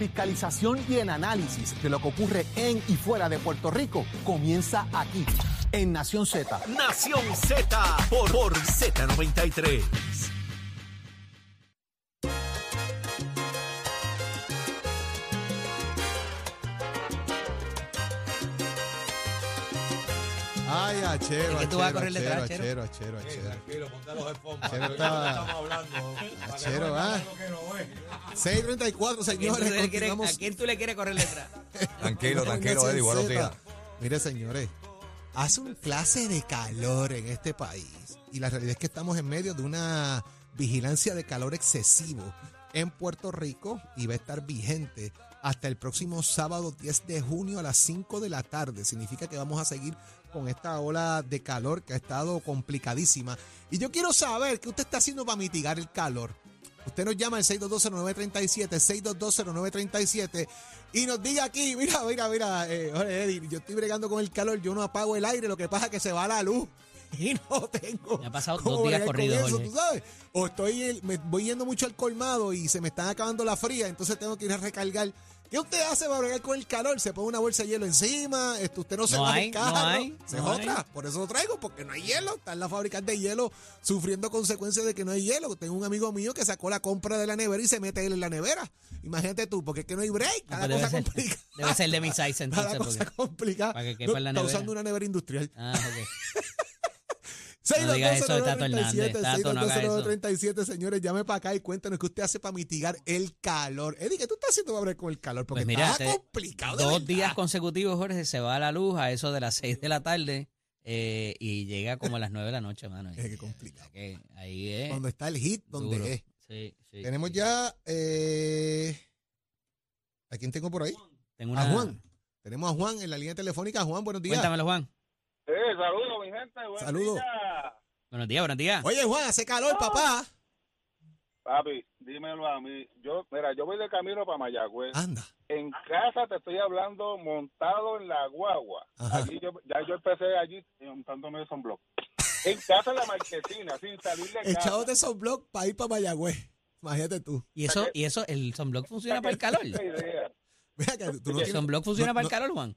Fiscalización y el análisis de lo que ocurre en y fuera de Puerto Rico comienza aquí, en Nación Z. Nación Z por, por Z93. Achero, ¿De qué tú vas a correr detrás, achero, Achero? achero, achero, achero. Tranquilo, ponte los headphones. Achero que está- que estamos hablando. que Achero, ah. lo que no ve. 634, ¿A quién, tú señores, le quieres- continuamos. ¿A quién tú le quieres correr detrás? Tranquilo, tranquilo, Eddie, buenos días. Mire, señores, hace un clase de calor en este país y la realidad es que estamos en medio de una vigilancia de calor excesivo en Puerto Rico y va a estar vigente hasta el próximo sábado 10 de junio a las 5 de la tarde. Significa que vamos a seguir con esta ola de calor que ha estado complicadísima. Y yo quiero saber qué usted está haciendo para mitigar el calor. Usted nos llama al 6220937, 6220937 y nos diga aquí, mira, mira, mira, eh, yo estoy bregando con el calor, yo no apago el aire, lo que pasa es que se va la luz y no tengo. Me ha pasado dos días corridos, eso, tú sabes. O estoy, me voy yendo mucho al colmado y se me están acabando la fría, entonces tengo que ir a recargar. ¿Qué usted hace para bregar con el calor? Se pone una bolsa de hielo encima, esto, usted no se No va hay, del carro. no hay, Se no otra, hay. por eso lo traigo, porque no hay hielo. Están las fábricas de hielo sufriendo consecuencias de que no hay hielo. Tengo un amigo mío que sacó la compra de la nevera y se mete él en la nevera. Imagínate tú, porque es que no hay break. Cada pues debe, cosa ser, complicada. debe ser de mi size Cada entonces. cosa Porque, complicada. para que quepa en la está nevera. usando una nevera industrial. ah, ok. No digas eso de Tato Hernández, Tato, no haga eso. 37, señores, llame para acá y cuéntanos qué usted hace para mitigar el calor. Eddie, ¿qué tú estás haciendo para con el calor? Porque Pues mira, está te- complicado de dos verdad. días consecutivos, Jorge, se va a la luz a eso de las 6 de la tarde eh, y llega como a las 9 de la noche, mano. Es que complicado. Que ahí es. Cuando está el hit, donde duro. es. Sí, sí, Tenemos sí. ya. Eh, ¿A quién tengo por ahí? Tengo A una... Juan. Tenemos a Juan en la línea telefónica. Juan, buenos días. Cuéntamelo, Juan. Eh, saludos, mi gente. Saludos. Buenos días, buenos días. Oye, Juan, hace calor, papá. Papi, dímelo a mí. Yo, mira, yo voy de camino para Mayagüez. Anda. En casa te estoy hablando montado en la guagua. Ajá. Allí yo, ya yo empecé allí montándome de sunblock. En casa en la marquesina, sin salir de casa. Echado de sunblock para ir para Mayagüez. Imagínate tú. ¿Y eso, y eso, el sunblock funciona para el calor? Esa idea. Mira que tú no ¿El sunblock funciona no- para el calor, Juan?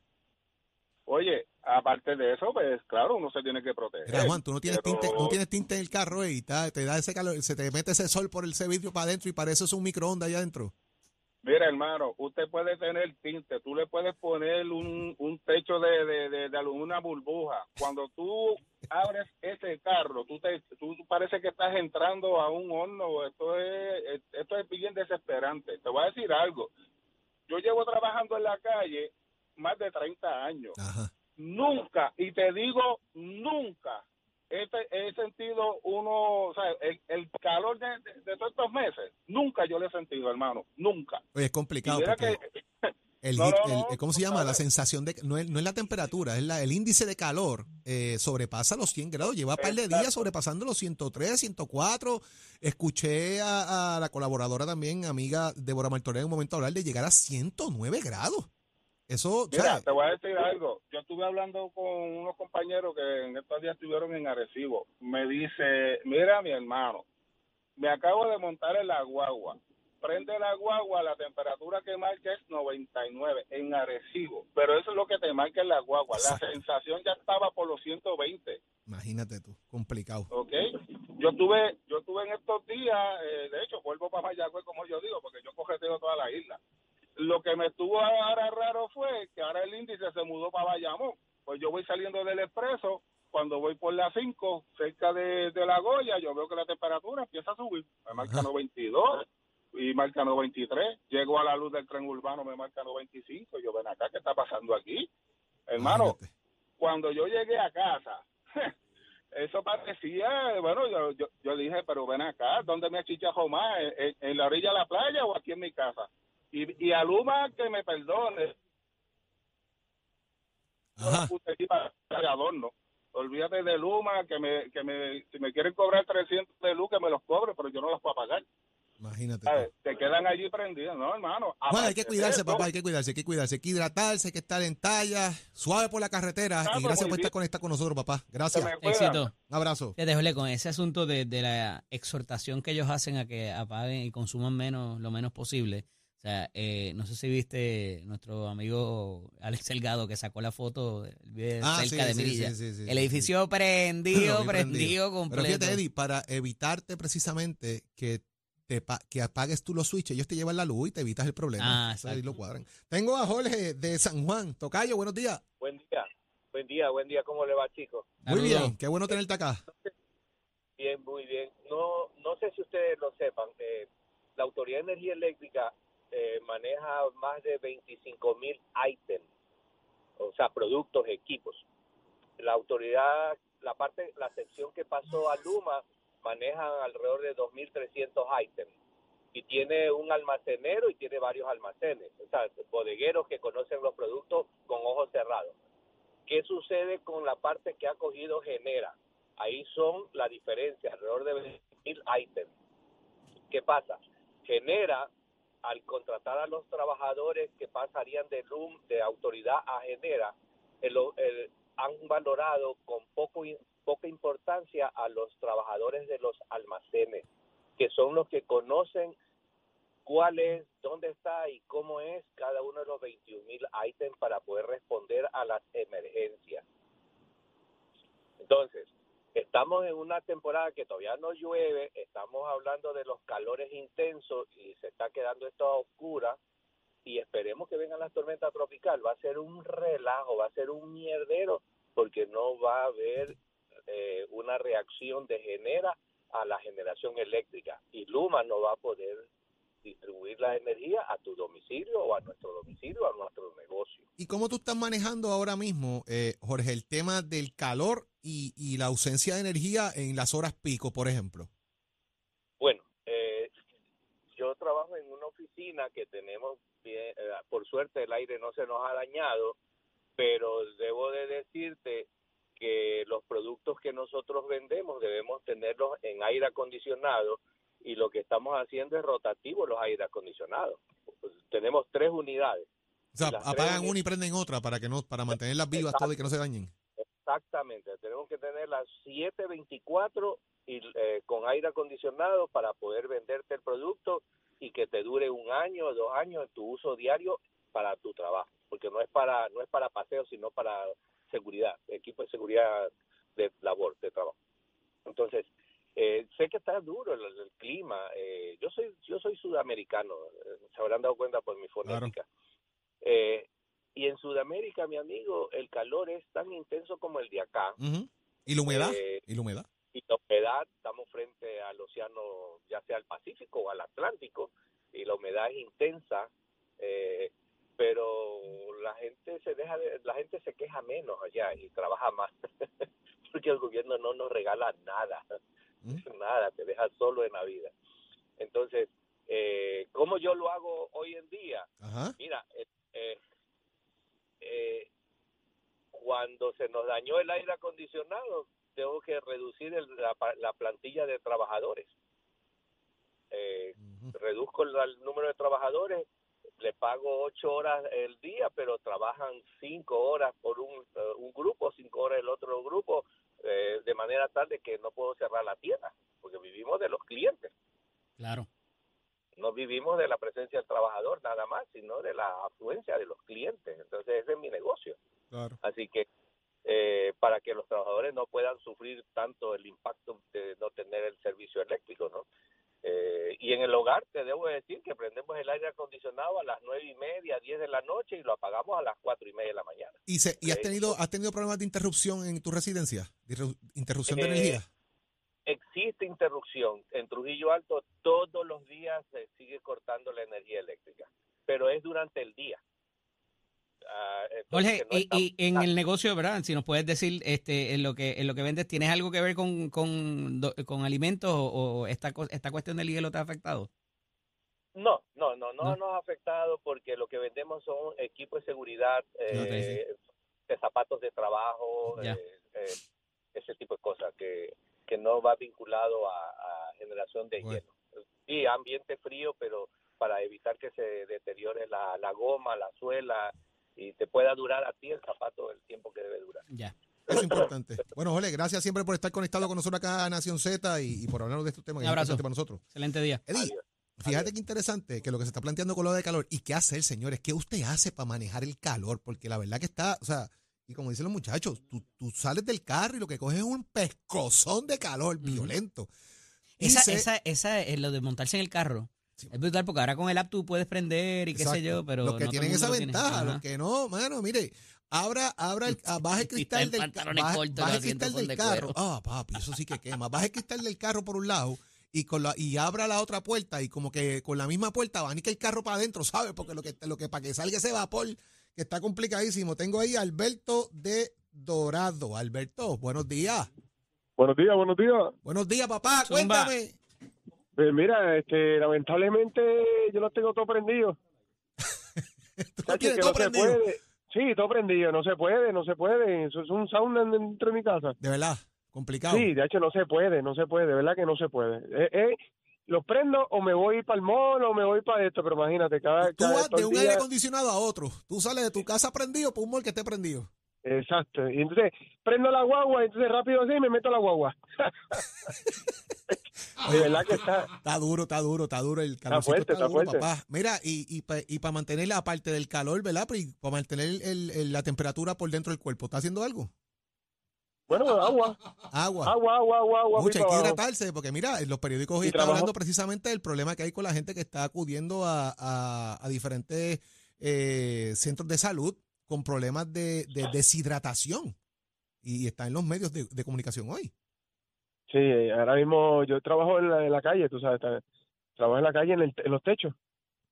Oye, aparte de eso, pues claro, uno se tiene que proteger. Mira, Juan, tú no tienes, pero- tinte, no tienes tinte en el carro y ta- te da ese calor, se te mete ese sol por el vidrio para adentro y para eso es un microondas allá adentro. Mira, hermano, usted puede tener tinte, tú le puedes poner un, un techo de, de, de, una burbuja. Cuando tú abres ese carro, tú, te, tú parece que estás entrando a un horno. Esto es, esto es bien desesperante. Te voy a decir algo. Yo llevo trabajando en la calle más de 30 años. Ajá. Nunca, y te digo nunca, he, te- he sentido uno, o sea, el, el calor de, de- de todos estos meses, nunca yo lo he sentido, hermano, nunca. Oye, es complicado porque que, el, No, hit- no, no, el- ¿cómo se llama? La sensación de no es, no es la temperatura, es la, el índice de calor eh, sobrepasa los 100 grados. Lleva un par de días sobrepasando los 103, 104. Escuché a, a la colaboradora también, amiga Débora Martorell, en un momento hablar de llegar a 109 grados. Eso, Mira, te voy a decir algo. Yo estuve hablando con unos compañeros que en estos días estuvieron en Arecibo. Me dice, mira mi hermano, me acabo de montar en la guagua. Prende la guagua, la temperatura que marca es 99 en Arecibo. Pero eso es lo que te marca en la guagua. La sensación ya estaba por los 120. Imagínate tú, complicado. ¿ok? Yo estuve, yo estuve en estos días, eh, de hecho, vuelvo para Mayagüez, como yo digo, porque yo cogeteo toda la isla. Lo que me estuvo ahora raro fue que ahora el índice se mudó para Bayamón. Pues yo voy saliendo del expreso, cuando voy por la 5, cerca de, de la Goya, yo veo que la temperatura empieza a subir. Me marca Ajá. 92 y marca 93. Llego a la luz del tren urbano, me marca 95. Yo ven acá, ¿qué está pasando aquí? Hermano, cuando yo llegué a casa, eso parecía, bueno, yo, yo, yo dije, pero ven acá, ¿dónde me achichajo más? ¿En, en- en la orilla de la playa o aquí en mi casa? Y, y a Luma que me perdone, Ajá. adorno. Olvídate de Luma, que me, que me, si me quieren cobrar 300 de luz, que me los cobre, pero yo no los puedo pagar. Imagínate. Te quedan allí prendidos, ¿no, hermano? Bueno, hay que cuidarse, papá, hay que cuidarse, hay que cuidarse, hay que hidratarse, hay que estar en talla, suave por la carretera. Ah, y pues, gracias por estar conectado con nosotros, papá. Gracias. Éxito. Un abrazo. Jorge, con ese asunto de, de la exhortación que ellos hacen a que apaguen y consuman menos lo menos posible, O sea, eh, no sé si viste nuestro amigo Alex Delgado que sacó la foto Ah, cerca sí, de Mirilla. sí, sí, sí, El edificio prendido, prendido Pero completo. fíjate, Eddie, para evitarte precisamente que te pa- que apagues tú los switches, ellos te llevan la luz y te evitas el problema. Ah, Eso ahí lo cuadran. Tengo a Jorge de San Juan. Tocayo, buenos días. Buen día, buen día, buen día. ¿Cómo le va, chicos? Muy bien, qué bueno tenerte acá. Bien, muy bien. No, no sé si ustedes lo sepan. eh, la Autoridad de Energía Eléctrica eh, maneja más de 25 mil ítems, o sea, productos, equipos. La autoridad, la parte, la sección que pasó a Luma maneja alrededor de 2.300 ítems y tiene un almacenero y tiene varios almacenes, o sea, bodegueros que conocen los productos con ojos cerrados. ¿Qué sucede con la parte que ha cogido Genera? Ahí son la diferencia, alrededor de 20.000 ítems. ¿Qué pasa? Genera, al contratar a los trabajadores que pasarían de LUM, de autoridad a Genera, el- el- han valorado con poco, poca importancia a los trabajadores de los almacenes, que son los que conocen cuál es, dónde está y cómo es cada uno de los 21 mil ítems para poder responder a las emergencias. Entonces, estamos en una temporada que todavía no llueve, estamos hablando de los calores intensos y se está quedando esto a oscura y esperemos que vengan las tormentas tropicales. Va a ser un relajo, va a ser un mierdero porque no va a haber eh, una reacción de genera a la generación eléctrica y Luma no va a poder distribuir la energía a tu domicilio o a nuestro domicilio, a nuestro negocio. ¿Y cómo tú estás manejando ahora mismo, eh, Jorge, el tema del calor y, y la ausencia de energía en las horas pico, por ejemplo? Bueno, eh, yo trabajo en una oficina que tenemos, bien, eh, por suerte el aire no se nos ha dañado, pero debo de decirte que los productos que nosotros vendemos debemos tenerlos en aire acondicionado y lo que estamos haciendo es rotativo los aire acondicionados. Pues, tenemos tres unidades. O sea, apagan unidades- una y prenden otra para que no, para mantenerlas vivas todas y que no se dañen. Exactamente, tenemos que tener las 724 y, eh, con aire acondicionado para poder venderte el producto y que te dure un año o dos años en tu uso diario para tu trabajo, porque no es para no es para paseo, sino para seguridad, equipo de seguridad de labor, de trabajo. Entonces, eh, sé que está duro el, el clima. eh, yo soy yo soy sudamericano, eh, se habrán dado cuenta por mi fonética. Eh, y en Sudamérica, mi amigo, el calor es tan intenso como el de acá. ¿Y la humedad? Eh, ¿Y la humedad? y la humedad, estamos frente al océano, ya sea al Pacífico o al Atlántico, y la humedad es intensa, eh, pero la gente se deja, de- la gente se queja menos allá y trabaja más, porque el gobierno no nos regala nada, Nada, te deja solo en la vida. Entonces, eh, ¿cómo yo lo hago hoy en día? Ajá. Mira, eh, eh, eh, cuando se nos dañó el aire acondicionado, tengo que reducir el- la, la plantilla de trabajadores. Eh, Ujú. reduzco el, el número de trabajadores, le pago ocho horas el día, pero trabajan cinco horas por un, eh, un grupo, cinco horas el otro grupo, eh, de manera tal de que no puedo cerrar la tienda, porque vivimos de los clientes Claro. no vivimos de la presencia del trabajador nada más, sino de la afluencia de los clientes. Entonces ese es mi negocio. Claro. Así que eh, para que los trabajadores no puedan sufrir tanto el impacto de no tener el servicio eléctrico, ¿no? Eh, y en el hogar te debo decir que prendemos el aire acondicionado a las nueve y media, diez de la noche y lo apagamos a las cuatro y media de la mañana. ¿Y, se, y has, tenido, has tenido problemas de interrupción en tu residencia? ¿Interrupción de Eh, energía? Existe interrupción. En Trujillo Alto todos los días se sigue cortando la energía eléctrica, pero es durante el día. Ah, Jorge, no y, en el negocio, ¿verdad? Si nos puedes decir, este, en lo que en lo que vendes, ¿tienes algo que ver con, con, con alimentos o, o esta, esta cuestión del hielo te ha afectado? No, no, no, no, ¿No? nos ha afectado porque lo que vendemos son equipos de seguridad, eh, de zapatos de trabajo, eh, eh, ese tipo de cosas que, que no va vinculado a, a generación de Bueno. hielo. Sí, ambiente frío, pero para evitar que se deteriore la, la goma, la suela y te pueda durar a ti el zapato el tiempo que debe durar. Ya. Eso es importante. Bueno, Jorge, gracias siempre por estar conectado con nosotros acá a Nación Z y, y por hablarnos de estos temas. que Un abrazo. para nosotros. Excelente día. Eddie, Adiós. Fíjate qué interesante que lo que se está planteando con lo de calor y qué hacer, señores, qué usted hace para manejar el calor, porque la verdad que está, o sea, y como dicen los muchachos, tú, tú sales del carro y lo que coges es un pescozón de calor violento. Esa, Dice- esa, esa es lo de montarse en el carro. Sí. Es brutal porque ahora con el app tú puedes prender y qué sé yo, pero los que no tienen esa lo ventaja, los que no, mano, mire, abra, abra el, ah, baja el Y cristal del baja- baja el cristal del de carro. Ah, papi, eso sí que quema. Baja el cristal del carro por un lado y con la y abra la otra puerta y como que con la misma puerta abanica el carro para adentro, ¿sabes? Porque lo que lo que para que salga ese vapor que está complicadísimo. Tengo ahí a Alberto de Dorado. Alberto, buenos días. Buenos días, buenos días. Buenos días, papá. Zumba. Cuéntame. Pues mira, este, lamentablemente yo lo tengo todo prendido. Tú lo Chacho, tienes que todo no se puede. Sí, todo prendido, no se puede, no se puede. Eso es un sauna dentro de mi casa. De verdad, complicado. Sí, de hecho no se puede, no se puede, de verdad que no se puede. Eh, eh, los prendo o me voy para el mall o me voy para esto, pero imagínate, cada, Tú cada vas de un día- aire acondicionado a otro. Tú sales de tu casa prendido por un mall que esté prendido. Exacto. Y entonces prendo la guagua, entonces rápido así me meto a la guagua. de verdad que está. Está duro, está duro, está duro. El calor fuerte, está duro, fuerte. papá. Mira, y, y para y pa mantener la parte del calor, ¿verdad? Para mantener el- el- la temperatura por dentro del cuerpo, ¿está haciendo algo? Bueno, agua, Agua. agua, agua, agua, agua. Mucho, hay que hidratarse, porque mira, en los periódicos hoy Y está trabajo- hablando precisamente del problema que hay con la gente que está acudiendo a, a- a diferentes eh, centros de salud con problemas de, de deshidratación. Y está en los medios de, de comunicación hoy. Sí, ahora mismo yo trabajo en la, en la calle, tú sabes, trabajo en la calle en, el- en los techos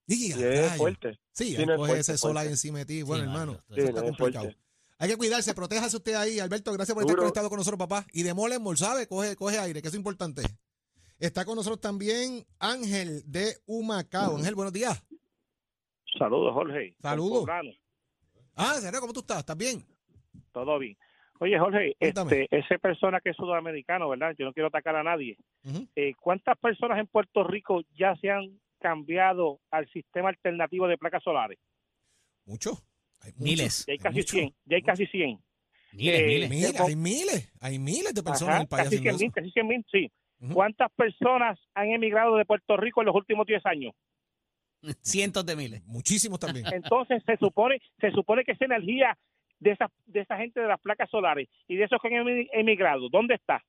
Y, es fuerte. Sí, Sí, ahí no es coge fuerte, ese sol ahí encima de ti. Bueno, no, hermano, eso está no, complicado. Hay que cuidarse, protéjase usted ahí. Alberto, gracias por estar conectado con nosotros, papá. Y de mole en mol, ¿sabe? Coge, coge aire, que eso es importante. Está con nosotros también Ángel de Humacao. Ángel, buenos días. Saludos, Jorge. Saludos. Ah, ¿serio? ¿Cómo tú estás? ¿Estás bien? Todo bien. Oye, Jorge, Cuéntame. este, esa persona que es sudamericano, ¿verdad? Yo no quiero atacar a nadie. Eh, ¿Cuántas personas en Puerto Rico ya se han cambiado al sistema alternativo de placas solares? Mucho. Hay. Miles. Ya hay Hay casi mucho. 100. Ya hay casi 100. Miles, Eh, miles. Miles, hay miles, hay miles de personas Ajá, en el país casi haciendo 100 mil, casi 100 mil, sí. ¿Cuántas personas han emigrado de Puerto Rico en los últimos 10 años? Cientos de miles. Muchísimos también. Entonces se supone se supone que esa energía de esa de esa gente de las placas solares y de esos que han emi- emigrado, ¿dónde está?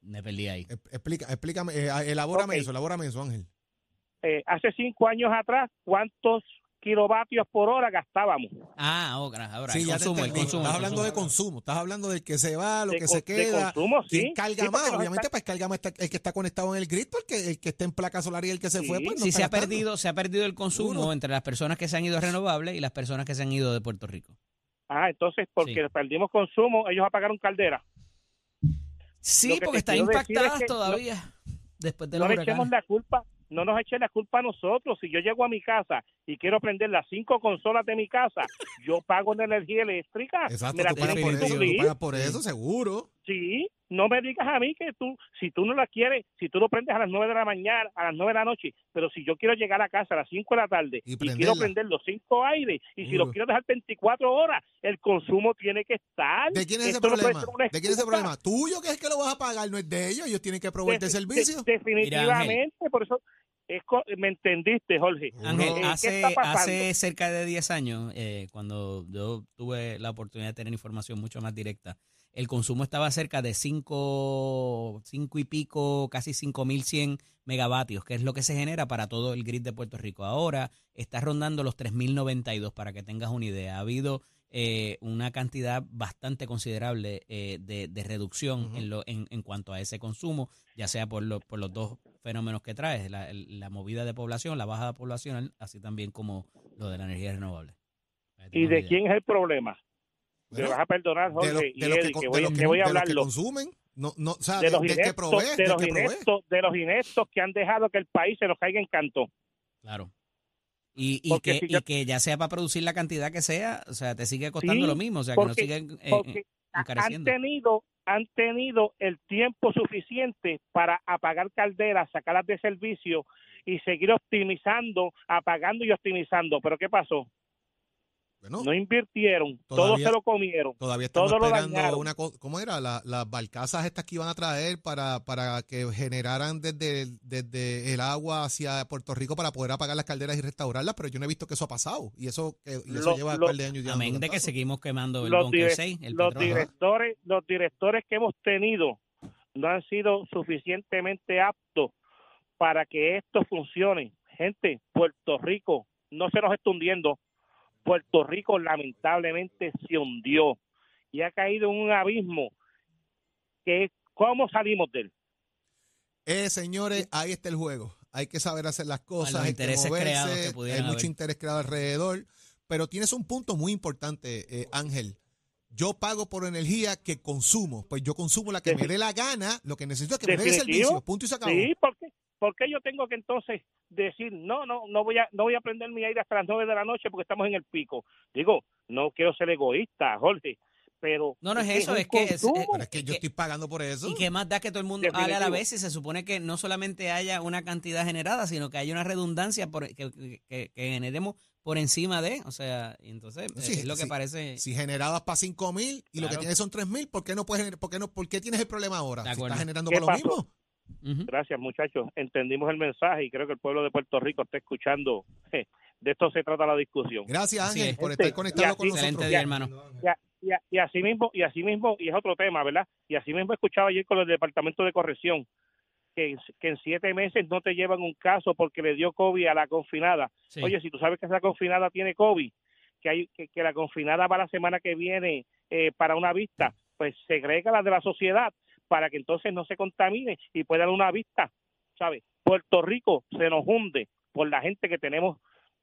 Me perdí ahí. Explica, explícame, eh, elabórame Ok. eso, elabórame eso, Ángel. Eh, hace cinco años atrás, ¿cuántos kilovatios por hora gastábamos? Ah, ahora, ahora. Sí, el consumo, el consumo. Estás hablando de consumo. estás hablando del que se va, lo De que se de queda. consumo, sí. ¿Quién carga Sí, más? Obviamente, están- pues carga más está- el que está conectado en el grid, porque el que está en placa solar y el que se Sí. fue, pues no Sí, está se ha perdido, se ha perdido el consumo entre las personas que se han ido a renovables y las personas que se han ido de Puerto Rico. Ah, entonces, porque Sí. perdimos consumo, ellos apagaron caldera. Sí, porque te están quiero decir es impactadas que todavía después de No los le echemos la culpa, no nos echen la culpa a nosotros. Si yo llego a mi casa y quiero prender las cinco consolas de mi casa, yo pago en energía eléctrica. Exacto, me la tú pagas tienen por eso, tú suplir. pagas por eso, seguro. Sí, no me digas a mí que tú, si tú no la quieres, si tú lo prendes a las nueve de la mañana, a las nueve de la noche, pero si yo quiero llegar a casa a las cinco de la tarde Y quiero prender los cinco aires y si Seguro. lo quiero dejar 24 horas, el consumo tiene que estar. ¿De quién es ese Esto no problema? una ¿De quién es ese problema? ¿Tuyo que es que lo vas a pagar? No es de ellos, ellos tienen que proveerte el De- servicio. de- definitivamente, por eso es co- me entendiste, Jorge. Ángel, Eh, ¿qué hace, está pasando? hace cerca de 10 años, eh, cuando yo tuve la oportunidad de tener información mucho más directa, el consumo estaba cerca de 5, cinco y pico, casi 5100 megavatios, que es lo que se genera para todo el grid de Puerto Rico. Ahora está rondando los 3092, para que tengas una idea. Ha habido eh, una cantidad bastante considerable eh, de, de reducción en, lo, en, en cuanto a ese consumo, ya sea por, lo- por los dos fenómenos que trae, la, el- la movida de población, la baja poblacional, así también como lo de la energía renovable. ¿Y de idea. quién es el problema? Bueno, Me vas a perdonar, de, Jorge, lo- y de los Eddie, que, que de voy, los que que- voy a de los que hablarlo. consumen, no, no, o sea, de los ineptos, provee, de los ineptos, de los ineptos que han dejado que el país se nos caiga en canto. Claro. Y, y, Porque que, si y yo- que ya sea para producir la cantidad que sea, o sea, te sigue costando Sí, lo mismo, o sea, que no porque- sigue eh, eh, Porque ha- han encareciendo. tenido, han tenido el tiempo suficiente para apagar calderas, sacarlas de servicio y seguir optimizando, apagando y optimizando. Pero ¿qué pasó? Bueno, no invirtieron, todo Todavía- se lo comieron. todavía estamos todo lo esperando una cosa. ¿Cómo era? La- las barcazas estas que iban a traer para, para que generaran desde, el- desde el agua hacia Puerto Rico para poder apagar las calderas y restaurarlas, pero yo no he visto que eso ha pasado. Y eso, que, y eso Lo- lleva un lo- par de años ya. Amén de que seguimos quemando el los, Bunker dire- 6, el los petróleo. directores los directores que hemos tenido no han sido suficientemente aptos para que esto funcione. Gente, Puerto Rico no se nos está hundiendo. Puerto Rico lamentablemente se hundió y ha caído en un abismo que ¿cómo salimos de él? Eh, señores, ahí está el juego. Hay que saber hacer las cosas, hay que intereses creados que moverse, hay mucho haber. interés creado alrededor. Pero tienes un punto muy importante, eh, Ángel. Yo pago por energía que consumo. Pues yo consumo la que me dé la gana, lo que necesito es que me dé el servicio. Punto y se acabó. Sí, ¿por qué? ¿Por qué yo tengo que entonces decir, no, no, no voy a no voy a prender mi aire hasta las nueve de la noche porque estamos en el pico? Digo, no quiero ser egoísta, Jorge, pero... No, no es eso, es que es-. Pero es que yo estoy pagando por eso. Y que más da que todo el mundo haga a la vez y se supone que no solamente haya una cantidad generada, sino que haya una redundancia por, que, que- que generemos por encima de, o sea, y entonces Sí, es lo que sí. parece... Si generabas para 5 mil y lo que tienes son 3 mil, ¿por qué no puedes por qué no, por qué tienes el problema ahora? Si estás generando ¿Qué por lo pasó? Gracias, muchachos. Entendimos el mensaje y creo que el pueblo de Puerto Rico está escuchando. De esto se trata la discusión. Gracias, Ángel, es. por Gente, estar conectado y con así- nosotros. Excelente día, hermano. Y, a- y, a- y así mismo, y así mismo, y es otro tema, ¿verdad? Y así mismo he escuchado ayer con el Departamento de Corrección que, en- que en siete meses no te llevan un caso porque le dio COVID a la confinada. Sí. Oye, si tú sabes que esa confinada tiene COVID, que hay que, que la confinada va la semana que viene eh, para una vista, pues segrega la de la sociedad para que entonces no se contamine y pueda dar una vista, ¿sabes? Puerto Rico se nos hunde por la gente que tenemos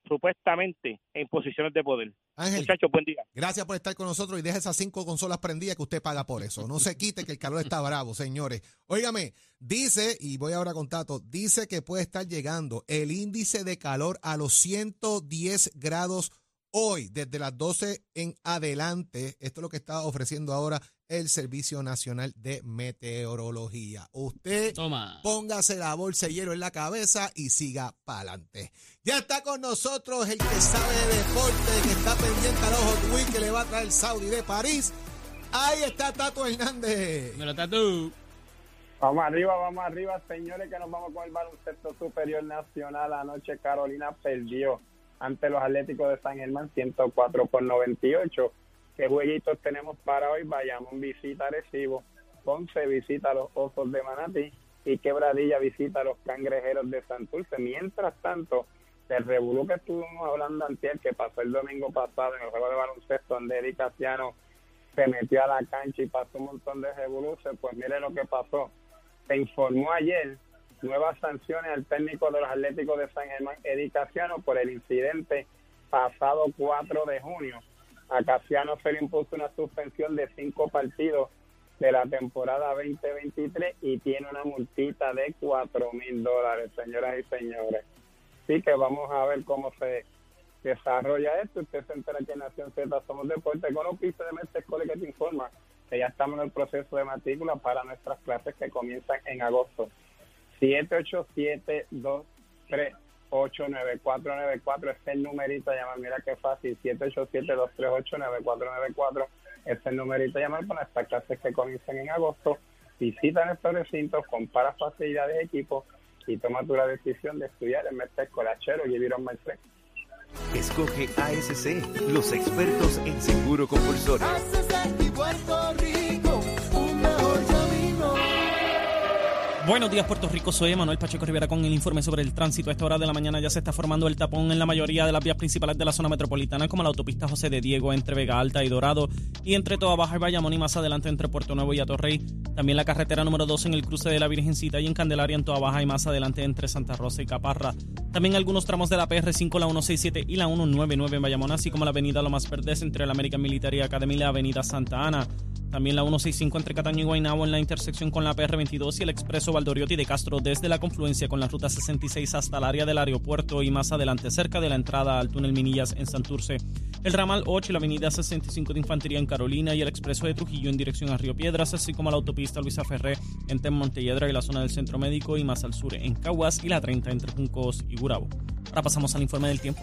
supuestamente en posiciones de poder. Ángel, Muchachos, buen día. gracias por estar con nosotros y deja esas cinco consolas prendidas que usted paga por eso. No se quite que el calor está bravo, señores. Óigame, dice, y voy ahora con Tato, dice que puede estar llegando el índice de calor a los 110 grados hoy, desde las 12 en adelante. Esto es lo que está ofreciendo ahora el Servicio Nacional de Meteorología. Usted Toma. Póngase la bolsa de hielo en la cabeza y siga para adelante. Ya está con nosotros el que sabe de deporte, que está pendiente a los Hot Wheels que le va a traer Saudi de París. Ahí está Tato Hernández. Me lo. Vamos arriba, vamos arriba, señores, que nos vamos con el baloncesto superior nacional. Anoche Carolina perdió ante los Atléticos de San Germán 104 por 98. ¿Qué jueguitos tenemos para hoy? Bayamón visita a Recibo, Ponce visita a los Osos de Manatí y Quebradilla visita a los Cangrejeros de Santurce. Mientras tanto, el revolú que estuvimos hablando antes, que pasó el domingo pasado en el juego de baloncesto, donde Eric Casiano se metió a la cancha y pasó un montón de revoluces, pues mire lo que pasó. Se informó ayer nuevas sanciones al técnico de los Atléticos de San Germán, Eddie Casiano, por el incidente pasado 4 de junio. A Casiano se le impuso una suspensión de cinco partidos de la temporada 2023 y tiene una multita de 4 mil dólares, señoras y señores. Así que vamos a ver cómo se desarrolla esto. Usted se entera que en Nación Z somos deporte con un piso de Mestre Escuela que te informa que ya estamos en el proceso de matrícula para nuestras clases que comienzan en agosto. 787-238-9494 es el numerito a llamar. Mira qué fácil. 787-238-9494 es el numerito a llamar para nuestras clases que comienzan en agosto. Visita nuestros recintos, compara facilidades de equipo y toma tu la decisión de estudiar en Mestre Escolachero y Viron Mestre. Escoge ASC, los expertos en seguro compulsorio. Buenos días, Puerto Rico. Soy Manuel Pacheco Rivera con el informe sobre el tránsito. A esta hora de la mañana ya se está formando el tapón en la mayoría de las vías principales de la zona metropolitana, como la autopista José de Diego entre Vega Alta y Dorado, y entre Toa Baja y Bayamón y más adelante entre Puerto Nuevo y Atorrey. También la carretera número 2 en el cruce de la Virgencita y en Candelaria en Toa Baja y más adelante entre Santa Rosa y Caparra. También algunos tramos de la PR5, la 167 y la 199 en Bayamón, así como la avenida Lomas Verdes entre la American Military Academy y la avenida Santa Ana. También la 165 entre Cataño y Guaynabo en la intersección con la PR22 y el expreso Valdoriotti de Castro desde la confluencia con la ruta 66 hasta el área del aeropuerto y más adelante cerca de la entrada al túnel Minillas en Santurce. El ramal 8 y la avenida 65 de Infantería en Carolina y el expreso de Trujillo en dirección a Río Piedras, así como la autopista Luisa Ferré entre Montelledra y la zona del Centro Médico y más al sur en Caguas y la 30 entre Juncos y Gurabo. Ahora pasamos al informe del tiempo.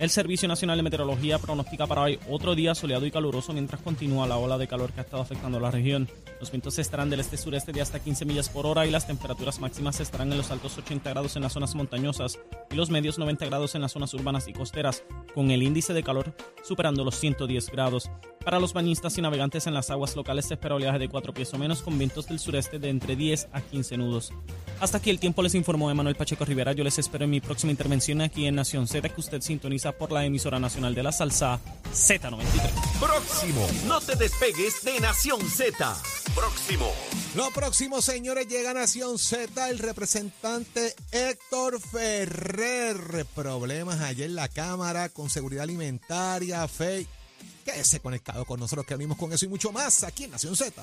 El Servicio Nacional de Meteorología pronostica para hoy otro día soleado y caluroso mientras continúa la ola de calor que ha estado afectando la región. Los vientos estarán del este-sureste de hasta 15 millas por hora y las temperaturas máximas estarán en los altos 80 grados en las zonas montañosas y los medios 90 grados en las zonas urbanas y costeras, con el índice de calor superando los 110 grados. Para los bañistas y navegantes en las aguas locales se espera oleaje de 4 pies o menos con vientos del sureste de entre 10 a 15 nudos. Hasta aquí el tiempo les informó Emanuel Pacheco Rivera. Yo les espero en mi próxima intervención aquí en Nación Z que usted sintoniza por la emisora nacional de la salsa Z93. Próximo. No te despegues de Nación Z. Próximo. Lo próximo, señores, llega a Nación Z el representante Héctor Ferrer. Problemas ayer en la Cámara con seguridad alimentaria, fe. Quédese conectado con nosotros que venimos con eso y mucho más aquí en Nación Z.